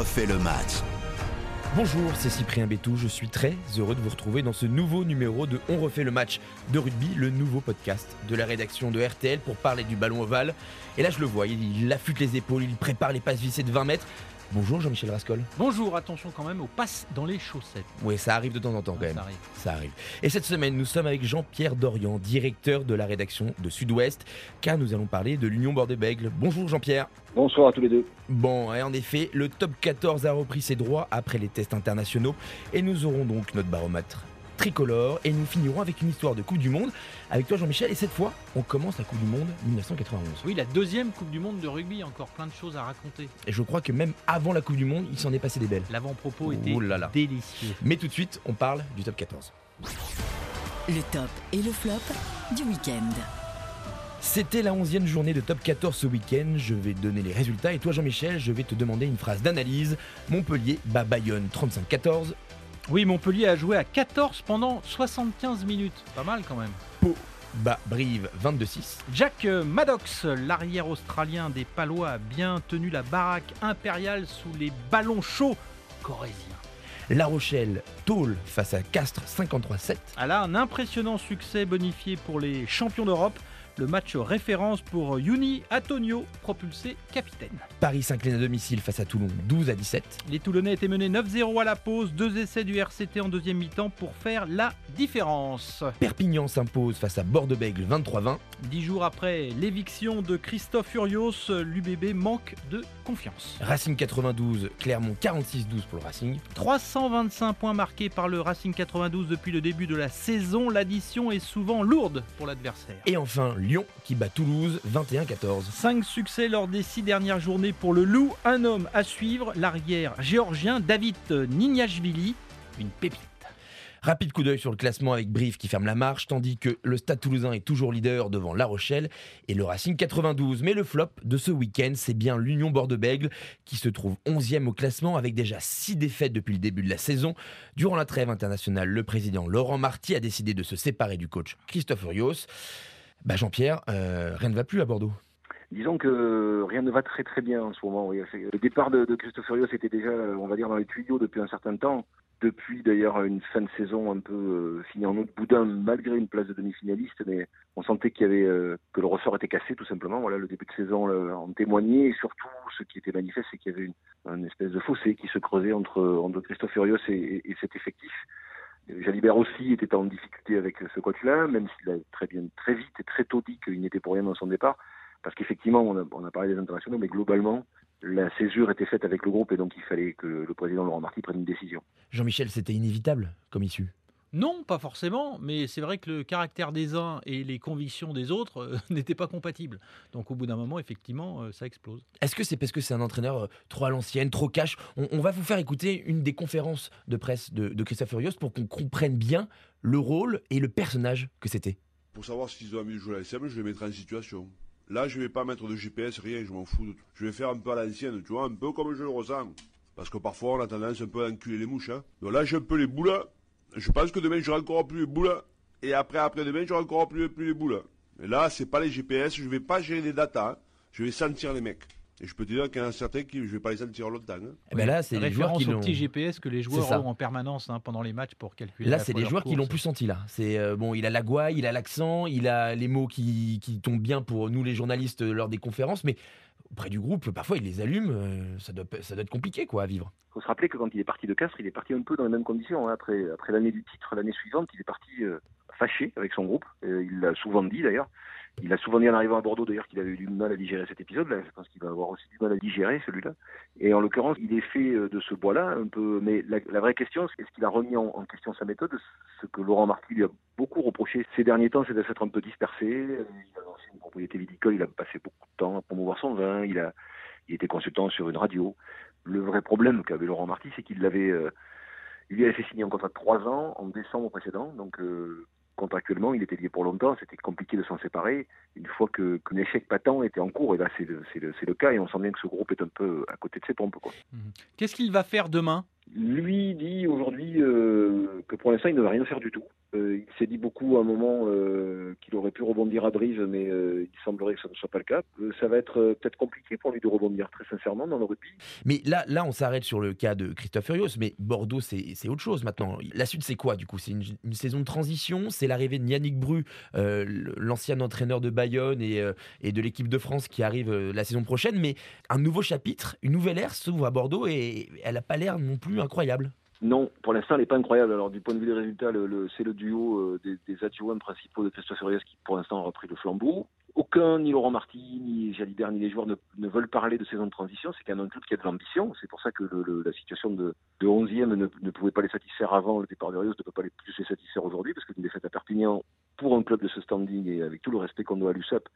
refait le match. Bonjour, c'est Cyprien Bétou. Je suis très heureux de vous retrouver dans ce nouveau numéro de On refait le match de rugby, le nouveau podcast de la rédaction de RTL pour parler du ballon ovale. Et là, je le vois, il affûte les épaules, il prépare les passes vissées de 20 mètres. Bonjour Jean-Michel Rascol. Bonjour, attention quand même aux passes dans les chaussettes. Oui, ça arrive de temps en temps quand Ah, même. ça arrive. Ça arrive. Et cette semaine, nous sommes avec Jean-Pierre Dorian, directeur de la rédaction de Sud-Ouest, car nous allons parler de l'Union Bordeaux-Bègles. Bonjour Jean-Pierre. Bonsoir à tous les deux. Bon, et en effet, le top 14 a repris ses droits après les tests internationaux, et nous aurons donc notre baromètre tricolore, et nous finirons avec une histoire de Coupe du Monde avec toi Jean-Michel, et cette fois, on commence la Coupe du Monde 1991. Oui, la deuxième Coupe du Monde de rugby, encore plein de choses à raconter. Et je crois que même avant la Coupe du Monde, il s'en est passé des belles. L'avant-propos était là là. délicieux. Mais tout de suite, on parle du top 14. Le top et le flop du week-end. C'était la 11e journée de top 14 ce week-end. Je vais te donner les résultats et toi, Jean-Michel, je vais te demander une phrase d'analyse. Montpellier bat Bayonne 35-14. Oui, Montpellier a joué à 14 pendant 75 minutes. Pas mal quand même. Pau bat Brive 22-6. Jack Maddox, l'arrière australien des Palois, a bien tenu la baraque impériale sous les ballons chauds corésiens. La Rochelle Tôle face à Castres 53-7. Elle a un impressionnant succès bonifié pour les champions d'Europe. Le match référence pour Yuni Antonio, propulsé capitaine. Paris s'incline à domicile face à Toulon 12 à 17. Les Toulonnais étaient menés 9-0 à la pause, deux essais du RCT en deuxième mi-temps pour faire la différence. Perpignan s'impose face à Bordeaux-Bègles 23-20. Dix jours après l'éviction de Christophe Furios, l'UBB manque de confiance. Racing 92, Clermont 46-12 pour le Racing. 325 points marqués par le Racing 92 depuis le début de la saison, l'addition est souvent lourde pour l'adversaire. Et enfin Lyon qui bat Toulouse 21-14. 5 succès lors des 6 dernières journées pour le Loup, un homme à suivre, l'arrière géorgien David Nignashvili, une pépite. Rapide coup d'œil sur le classement avec Brive qui ferme la marche, tandis que le Stade toulousain est toujours leader devant La Rochelle et le Racing 92. Mais le flop de ce week-end, c'est bien l'Union Bordeaux-Bègles qui se trouve 11e au classement avec déjà 6 défaites depuis le début de la saison. Durant la trêve internationale, le président Laurent Marty a décidé de se séparer du coach Christophe Urios. Bah Jean-Pierre, euh, rien ne va plus à Bordeaux. Disons que rien ne va très très bien en ce moment. Le départ de, de Christophe Furios était déjà, on va dire, dans les tuyaux depuis un certain temps. Depuis d'ailleurs une fin de saison un peu euh, finie en autre boudin, malgré une place de demi-finaliste, mais on sentait qu'il y avait euh, que le ressort était cassé tout simplement. Voilà, le début de saison en témoignait et surtout ce qui était manifeste, c'est qu'il y avait une, espèce de fossé qui se creusait entre, entre Christophe Furios et cet effectif. Jalibert aussi était en difficulté avec ce coach-là, même s'il a très bien, très vite et très tôt dit qu'il n'était pour rien dans son départ. Parce qu'effectivement, on on a parlé des internationaux, mais globalement, la césure était faite avec le groupe et donc il fallait que le président Laurent Marty prenne une décision. Jean-Michel, c'était inévitable comme issue. Non, pas forcément, mais c'est vrai que le caractère des uns et les convictions des autres euh, n'étaient pas compatibles. Donc au bout d'un moment, effectivement, euh, ça explose. Est-ce que c'est parce que c'est un entraîneur euh, trop à l'ancienne, trop cash? On, on va vous faire écouter une des conférences de presse de, de Christophe Furios pour qu'on comprenne bien le rôle et le personnage que c'était. Pour savoir s'ils ont envie de jouer à la SM, je les mettrai en situation. Là, je vais pas mettre de GPS, rien, je m'en fous. de tout. Je vais faire un peu à l'ancienne, tu vois, un peu comme je le ressens. Parce que parfois, on a tendance un peu à enculer les mouches. Hein. Donc là, j'ai un peu les boules. Je pense que demain, j'aurai encore plus les boules. Et après, après demain, j'aurai encore plus, plus les boules. Et là, c'est pas les GPS, je vais pas gérer les datas. hein. Je vais sentir les mecs. Et je peux te dire qu'il y en a certains qui, je vais pas les sentir longtemps. hein. Eh ben là, c'est les joueurs qui au l'ont. petit GPS que les joueurs ont en permanence hein, pendant les matchs pour calculer. Là, c'est les joueurs qui l'ont plus senti là. C'est euh, bon, il a la gouaille, il a l'accent, il a les mots qui, qui tombent bien pour nous les journalistes lors des conférences, mais auprès du groupe, parfois il les allume. euh, ça doit être compliqué quoi à vivre. Il faut se rappeler que quand il est parti de Castres, il est parti un peu dans les mêmes conditions. hein. Après, après l'année du titre, l'année suivante, il est parti euh, fâché avec son groupe. Il l'a souvent dit d'ailleurs. Il a souvent dit en arrivant à Bordeaux d'ailleurs qu'il avait eu du mal à digérer cet épisode-là. Je pense qu'il va avoir aussi du mal à digérer celui-là. Et en l'occurrence, il est fait euh, de ce bois-là un peu. Mais la, vraie question, c'est est-ce qu'il a remis en, question sa méthode Ce que Laurent Marty lui a beaucoup reproché ces derniers temps, c'est de s'être un peu dispersé. Il a lancé une propriété viticole, il a passé beaucoup de temps à promouvoir son vin. Il a, il était consultant sur une radio. Le vrai problème qu'avait Laurent Marty, c'est qu'il l'avait, euh, il lui avait fait signer un contrat de trois ans en décembre précédent. Donc euh, contractuellement, il était lié pour longtemps. C'était compliqué de s'en séparer une fois qu'un échec patent était en cours. Et là, c'est le, c'est le, le cas. Et on sent bien que ce groupe est un peu à côté de ses pompes. Qu'est-ce qu'il va faire demain? Lui dit aujourd'hui euh, que pour l'instant, il ne va rien faire du tout. Euh, il s'est dit beaucoup à un moment euh, qu'il aurait pu rebondir à Brive, mais il semblerait que ça ne soit pas le cas. Ça va être peut-être compliqué pour lui de rebondir, très sincèrement, dans le rugby. Mais là, là on s'arrête sur le cas de Christophe Furios, mais Bordeaux, c'est autre chose maintenant. La suite, c'est quoi du coup? C'est une, saison de transition? C'est l'arrivée de Yannick Bru, l'ancien entraîneur de Bayonne et, et de l'équipe de France qui arrive la saison prochaine, mais un nouveau chapitre, une nouvelle ère s'ouvre à Bordeaux et elle n'a pas l'air non plus incroyable. Non, pour l'instant, elle n'est pas incroyable. Alors, du point de vue des résultats, c'est le duo euh, des, des adjoints principaux de Christophe Furios qui, pour l'instant, a repris le flambeau. Aucun, ni Laurent Marty, ni Jalibert, ni les joueurs ne, veulent parler de saison de transition. C'est quand même un club qui a de l'ambition. C'est pour ça que la situation de, de 11e ne, pouvait pas les satisfaire avant le départ de Rios, ne peut pas les plus les satisfaire aujourd'hui, parce qu'une défaite à Perpignan pour un club de ce standing et avec tout le respect qu'on doit à l'USAP,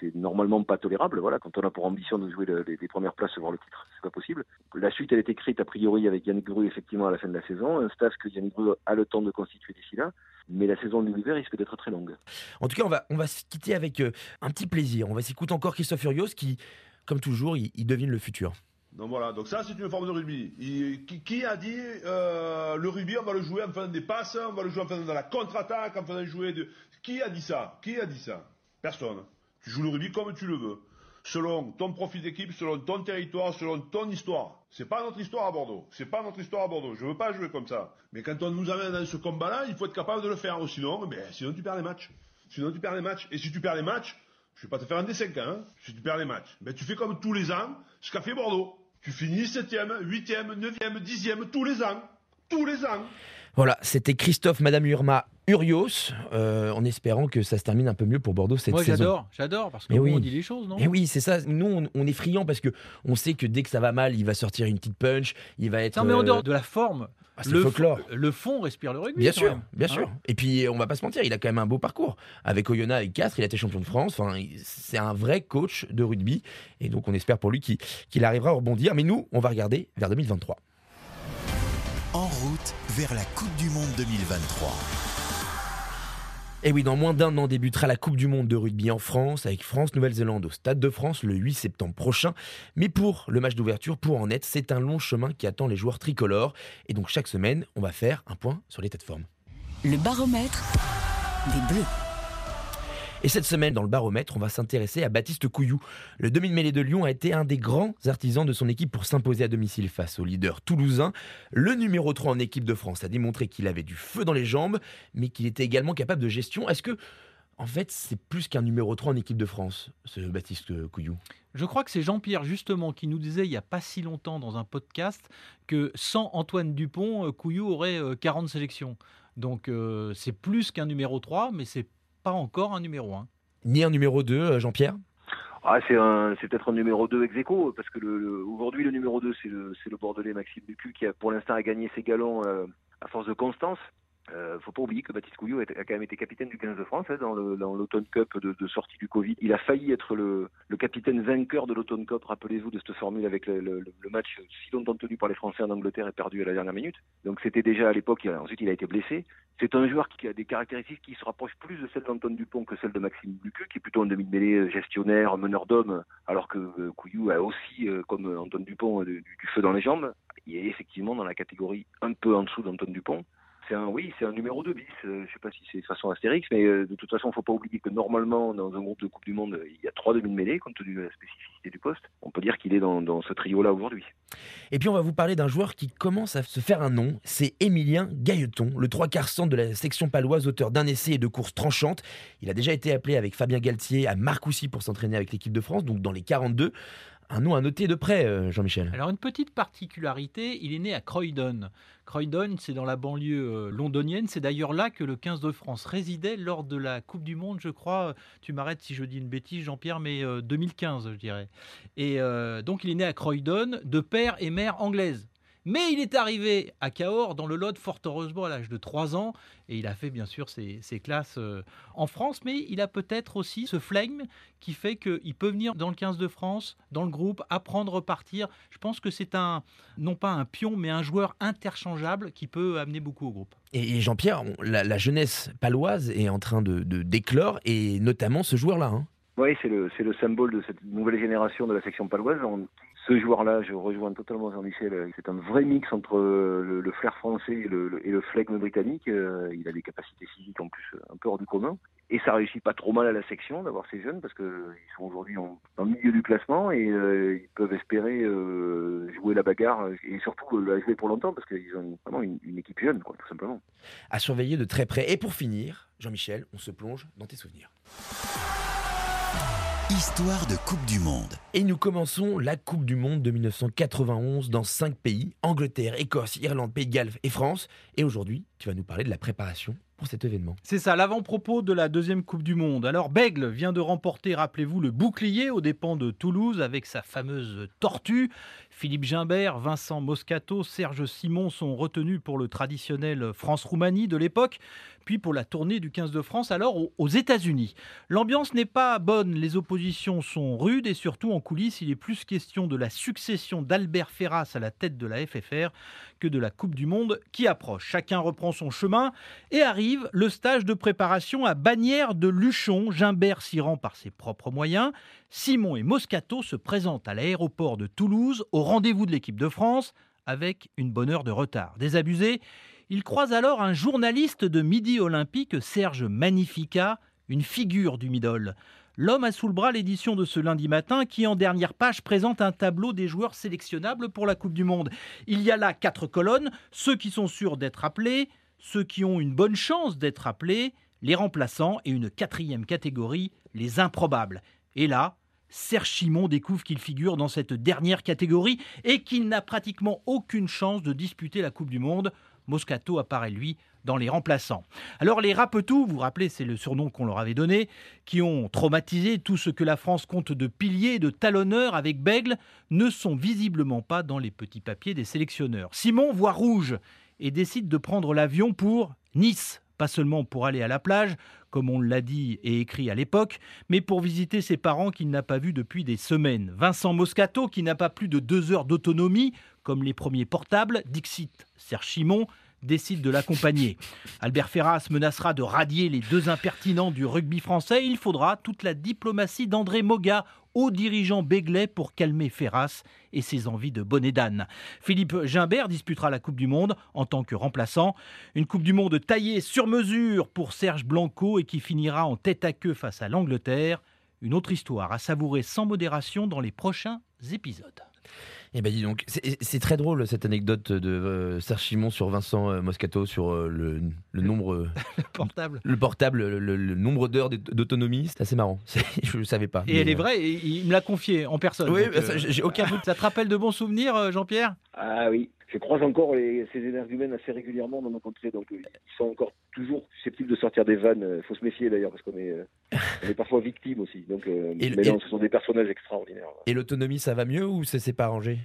c'est normalement pas tolérable. Voilà, quand on a pour ambition de jouer le- les, les premières places, voir le titre, c'est pas possible. La suite, elle est écrite a priori avec Yannick Gru effectivement à la fin de la saison, un staff que Yannick Gru a le temps de constituer d'ici là. Mais la saison de l'hiver risque d'être très longue. En tout cas, on va, on va se quitter avec euh, un petit plaisir. On va s'écouter encore Christophe Furios qui, comme toujours, il, il devine le futur. Donc voilà, donc ça c'est une forme de rugby. Il- qui, qui a dit euh, le rugby on va le jouer en faisant des passes, on va le jouer en faisant de la contre-attaque, en faisant jouer de... Qui a dit ça? Qui a dit ça? Personne. Tu joues le rugby comme tu le veux. Selon ton profil d'équipe, selon ton territoire, selon ton histoire. C'est pas notre histoire à Bordeaux. C'est pas notre histoire à Bordeaux. Je veux pas jouer comme ça. Mais quand on nous amène dans ce combat-là, il faut être capable de le faire. Sinon, sinon tu perds les matchs. Sinon tu perds les matchs. Et si tu perds les matchs, je vais pas te faire un dessin, hein. Si tu perds les matchs, tu fais comme tous les ans, ce qu'a fait Bordeaux. Tu finis 7e, 8e, 9e, 10e, tous les ans. Tous les ans. Voilà, c'était Christophe, Madame Urma, Urios, euh, en espérant que ça se termine un peu mieux pour Bordeaux cette Moi, saison. j'adore, j'adore, parce qu'on oui. dit les choses, non? Et oui, c'est ça. Nous, on, on est friands parce que on sait que dès que ça va mal, il va sortir une petite punch, il va être. Non, mais en euh, dehors de la forme, ah, le, folklore. le fond respire le rugby. Bien sûr, même. bien Hein sûr. Et puis, on va pas se mentir, il a quand même un beau parcours. Avec Oyonnax, avec Castres, il a été champion de France. Enfin, c'est un vrai coach de rugby. Et donc, on espère pour lui qu'il qu'il arrivera à rebondir. Mais nous, on va regarder vers 2023. En route vers la Coupe du Monde 2023. Et oui, dans moins d'un an débutera la Coupe du Monde de rugby en France avec France-Nouvelle-Zélande au Stade de France le 8 septembre prochain. Mais pour le match d'ouverture, pour en être, c'est un long chemin qui attend les joueurs tricolores. Et donc chaque semaine, on va faire un point sur l'état de forme. Le baromètre des Bleus. Et cette semaine, dans le baromètre, on va s'intéresser à Baptiste Couillou. Le demi-mêlée de Lyon a été un des grands artisans de son équipe pour s'imposer à domicile face au leader toulousain. Le numéro 3 en équipe de France a démontré qu'il avait du feu dans les jambes, mais qu'il était également capable de gestion. Est-ce que, en fait, c'est plus qu'un numéro 3 en équipe de France, ce Baptiste Couillou? Je crois que c'est Jean-Pierre justement qui nous disait il n'y a pas si longtemps dans un podcast que sans Antoine Dupont, euh, Couillou aurait euh, 40 sélections. Donc euh, c'est plus qu'un numéro 3, mais c'est pas encore un numéro 1. Ni un numéro 2, euh, Jean-Pierre? Ah, c'est un, c'est peut-être un numéro 2 ex aequo, parce que le, le- aujourd'hui, le numéro 2, c'est le, c'est le Bordelais Maxime Bucu qui a pour l'instant a gagné ses galons euh, à force de constance. Euh, faut pas oublier que Baptiste Couillou a, quand même été capitaine du 15 de France hein, dans l'Automne Cup de, sortie du Covid. Il a failli être le, capitaine vainqueur de l'Automne Cup, rappelez-vous de cette formule avec le, match si longtemps tenu par les Français en Angleterre et perdu à la dernière minute. Donc c'était déjà à l'époque, ensuite il a été blessé. C'est un joueur qui a des caractéristiques qui se rapprochent plus de celles d'Antoine Dupont que celles de Maxime Bucu, qui est plutôt un demi-mêlée euh, gestionnaire, meneur d'hommes, alors que euh, Couillou a aussi, euh, comme Antoine Dupont, du, du feu dans les jambes. Il est effectivement dans la catégorie un peu en dessous d'Antoine Dupont. C'est un, oui, c'est un numéro 2 bis. Euh, je sais pas si c'est de façon astérix, mais euh, de toute façon, il faut pas oublier que normalement, dans un groupe de Coupe du Monde, euh, il y a trois demi-mêlées, compte tenu de la spécificité du poste. On peut dire qu'il est dans, dans ce trio-là aujourd'hui. Et puis on va vous parler d'un joueur qui commence à se faire un nom, c'est Émilien Gailleton, le trois quarts centre de la section paloise, auteur d'un essai et de courses tranchantes. Il a déjà été appelé avec Fabien Galtier à Marcoussis pour s'entraîner avec l'équipe de France, donc dans les 42. Un nom à noter de près, euh, Jean-Michel. Alors une petite particularité, il est né à Croydon. Croydon, c'est dans la banlieue euh, londonienne. C'est d'ailleurs là que le 15 de France résidait lors de la Coupe du Monde, je crois. Tu m'arrêtes si je dis une bêtise, Jean-Pierre, mais euh, 2015, je dirais. Et euh, donc il est né à Croydon, de père et mère anglaise. Mais il est arrivé à Cahors, dans le Lot, fort heureusement, à l'âge de 3 ans. Et il a fait, bien sûr, ses, ses classes euh, en France. Mais il a peut-être aussi ce flegme qui fait qu'il peut venir dans le 15 de France, dans le groupe, apprendre, repartir. Je pense que c'est un, non pas un pion, mais un joueur interchangeable qui peut amener beaucoup au groupe. Et, Jean-Pierre, la, jeunesse paloise est en train de d'éclore, et notamment ce joueur-là. hein. Oui, c'est le, c'est le symbole de cette nouvelle génération de la section paloise. Ce joueur-là, je rejoins totalement Jean-Michel. C'est un vrai mix entre le, le flair français et le, flegme britannique. Il a des capacités physiques en plus un peu hors du commun. Et ça réussit pas trop mal à la section d'avoir ces jeunes parce qu'ils sont aujourd'hui le milieu du classement et ils peuvent espérer jouer la bagarre et surtout la jouer pour longtemps parce qu'ils ont vraiment une, une équipe jeune, quoi, tout simplement. À surveiller de très près. Et pour finir, Jean-Michel, on se plonge dans tes souvenirs. Histoire de Coupe du Monde. Et nous commençons la Coupe du Monde de 1991 dans cinq pays Angleterre, Écosse, Irlande, Pays de Galles et France. Et aujourd'hui, tu vas nous parler de la préparation pour cet événement. C'est ça, l'avant-propos de la deuxième Coupe du Monde. Alors, Bègle vient de remporter, rappelez-vous, le bouclier aux dépens de Toulouse avec sa fameuse tortue. Philippe Gimbert, Vincent Moscato, Serge Simon sont retenus pour le traditionnel France-Roumanie de l'époque, puis pour la tournée du 15 de France, alors aux États-Unis. L'ambiance n'est pas bonne, les oppositions sont rudes et surtout en coulisses, il est plus question de la succession d'Albert Ferras à la tête de la FFR que de la Coupe du Monde qui approche. Chacun reprend son chemin et arrive le stage de préparation à Bagnères de Luchon. Gimbert s'y rend par ses propres moyens. Simon et Moscato se présentent à l'aéroport de Toulouse rendez-vous de l'équipe de France avec une bonne heure de retard. Désabusé, il croise alors un journaliste de Midi Olympique, Serge Magnifica, une figure du Midol. L'homme a sous le bras l'édition de ce lundi matin qui, en dernière page, présente un tableau des joueurs sélectionnables pour la Coupe du Monde. Il y a là quatre colonnes, ceux qui sont sûrs d'être appelés, ceux qui ont une bonne chance d'être appelés, les remplaçants et une quatrième catégorie, les improbables. Et là, Serge Chimon découvre qu'il figure dans cette dernière catégorie et qu'il n'a pratiquement aucune chance de disputer la Coupe du Monde. Moscato apparaît lui dans les remplaçants. Alors les Rapetou, vous vous rappelez, c'est le surnom qu'on leur avait donné, qui ont traumatisé tout ce que la France compte de piliers de talonneurs avec Bègle, ne sont visiblement pas dans les petits papiers des sélectionneurs. Simon voit rouge et décide de prendre l'avion pour Nice, pas seulement pour aller à la plage, comme on l'a dit et écrit à l'époque, mais pour visiter ses parents qu'il n'a pas vus depuis des semaines. Vincent Moscato, qui n'a pas plus de deux heures d'autonomie, comme les premiers portables, Dixit, Serge Chimon, décide de l'accompagner. Albert Ferras menacera de radier les deux impertinents du rugby français. Il faudra toute la diplomatie d'André Moga, haut dirigeant béglais, pour calmer Ferras et ses envies de bonnet d'âne. Philippe Gimbert disputera la Coupe du Monde en tant que remplaçant. Une Coupe du Monde taillée sur mesure pour Serge Blanco et qui finira en tête à queue face à l'Angleterre. Une autre histoire à savourer sans modération dans les prochains épisodes. Eh ben dis donc, c'est très drôle cette anecdote de euh, Serge Chimon sur Vincent euh, Moscato sur euh, le, nombre. le portable. Le portable, le, nombre d'heures d'autonomie, c'est assez marrant. Je ne savais pas. Et elle est vraie, il me l'a confié en personne. Oui, j'ai aucun doute. Ça te rappelle de bons souvenirs, Jean-Pierre? Ah oui, je croise encore les, ces humaines assez régulièrement dans nos contrées, donc ils sont encore toujours susceptibles de sortir des vannes. Il faut se méfier d'ailleurs, parce qu'on est, est, parfois victime aussi. Donc, mais non, ce sont des personnages extraordinaires. Et l'autonomie, ça va mieux ou ça s'est pas arrangé?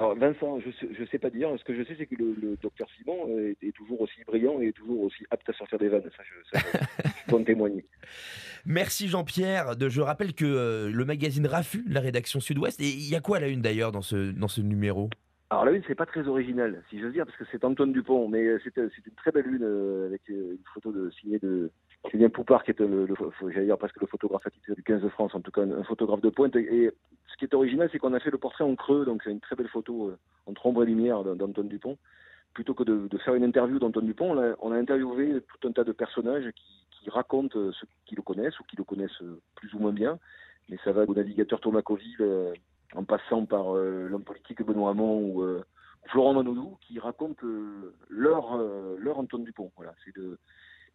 Alors Vincent, je ne sais, pas dire. Ce que je sais, c'est que le, docteur Simon est, toujours aussi brillant et est toujours aussi apte à sortir des vannes. Ça, je, peux en témoigner. Merci Jean-Pierre. Je rappelle que euh, le magazine Rafu, la rédaction Sud-Ouest, et il y a quoi à la une d'ailleurs dans ce, dans ce numéro? Alors la une, c'est pas très original, si veux dire, parce que c'est Antoine Dupont, mais euh, c'est une très belle une euh, avec une photo de, signée de Julien Poupard, qui est le, j'allais dire presque le photographe attitré du 15 de France, en tout cas un, photographe de pointe. Et, ce qui est original, c'est qu'on a fait le portrait en creux, donc c'est une très belle photo euh, entre ombre et lumière d'Antoine Dupont. Plutôt que de, faire une interview d'Antoine Dupont, on a, interviewé tout un tas de personnages qui, racontent ceux qui le connaissent ou qui le connaissent plus ou moins bien. Mais ça va au navigateur Thomas Coville en passant par euh, l'homme politique Benoît Hamon ou euh, Florent Manodou, qui racontent euh, leur, leur Antoine Dupont. Voilà, c'est de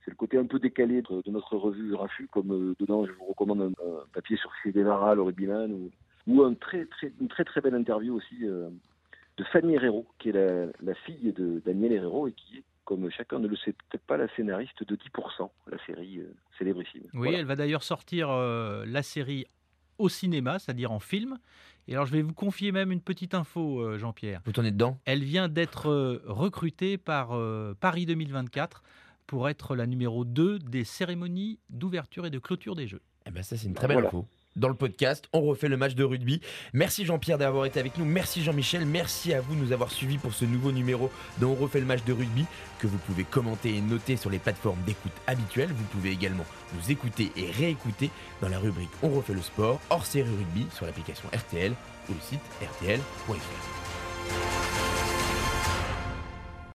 c'est le côté un peu décalé de, notre revue Rafu, comme dedans je vous recommande un, papier sur Chez Guevara, le rugbyman, ou, ou un très, très, une très très belle interview aussi de Fanny Herrero, qui est la, la fille de Daniel Herrero et qui est, comme chacun ne le sait peut-être pas, la scénariste de 10%, la série célébrissime. Oui, elle va d'ailleurs sortir la série au cinéma, c'est-à-dire en film. Et alors, je vais vous confier même une petite info, euh, Jean-Pierre. Vous tournez dedans? Elle vient d'être euh, recrutée par euh, Paris 2024 pour être la numéro 2 des cérémonies d'ouverture et de clôture des Jeux. Eh ben ça, c'est une très belle info. Dans le podcast. On refait le match de rugby. Merci Jean-Pierre d'avoir été avec nous. Merci Jean-Michel. Merci à vous de nous avoir suivis pour ce nouveau numéro de On refait le match de rugby que vous pouvez commenter et noter sur les plateformes d'écoute habituelles. Vous pouvez également nous écouter et réécouter dans la rubrique On refait le sport hors série rugby sur l'application RTL ou le site rtl.fr.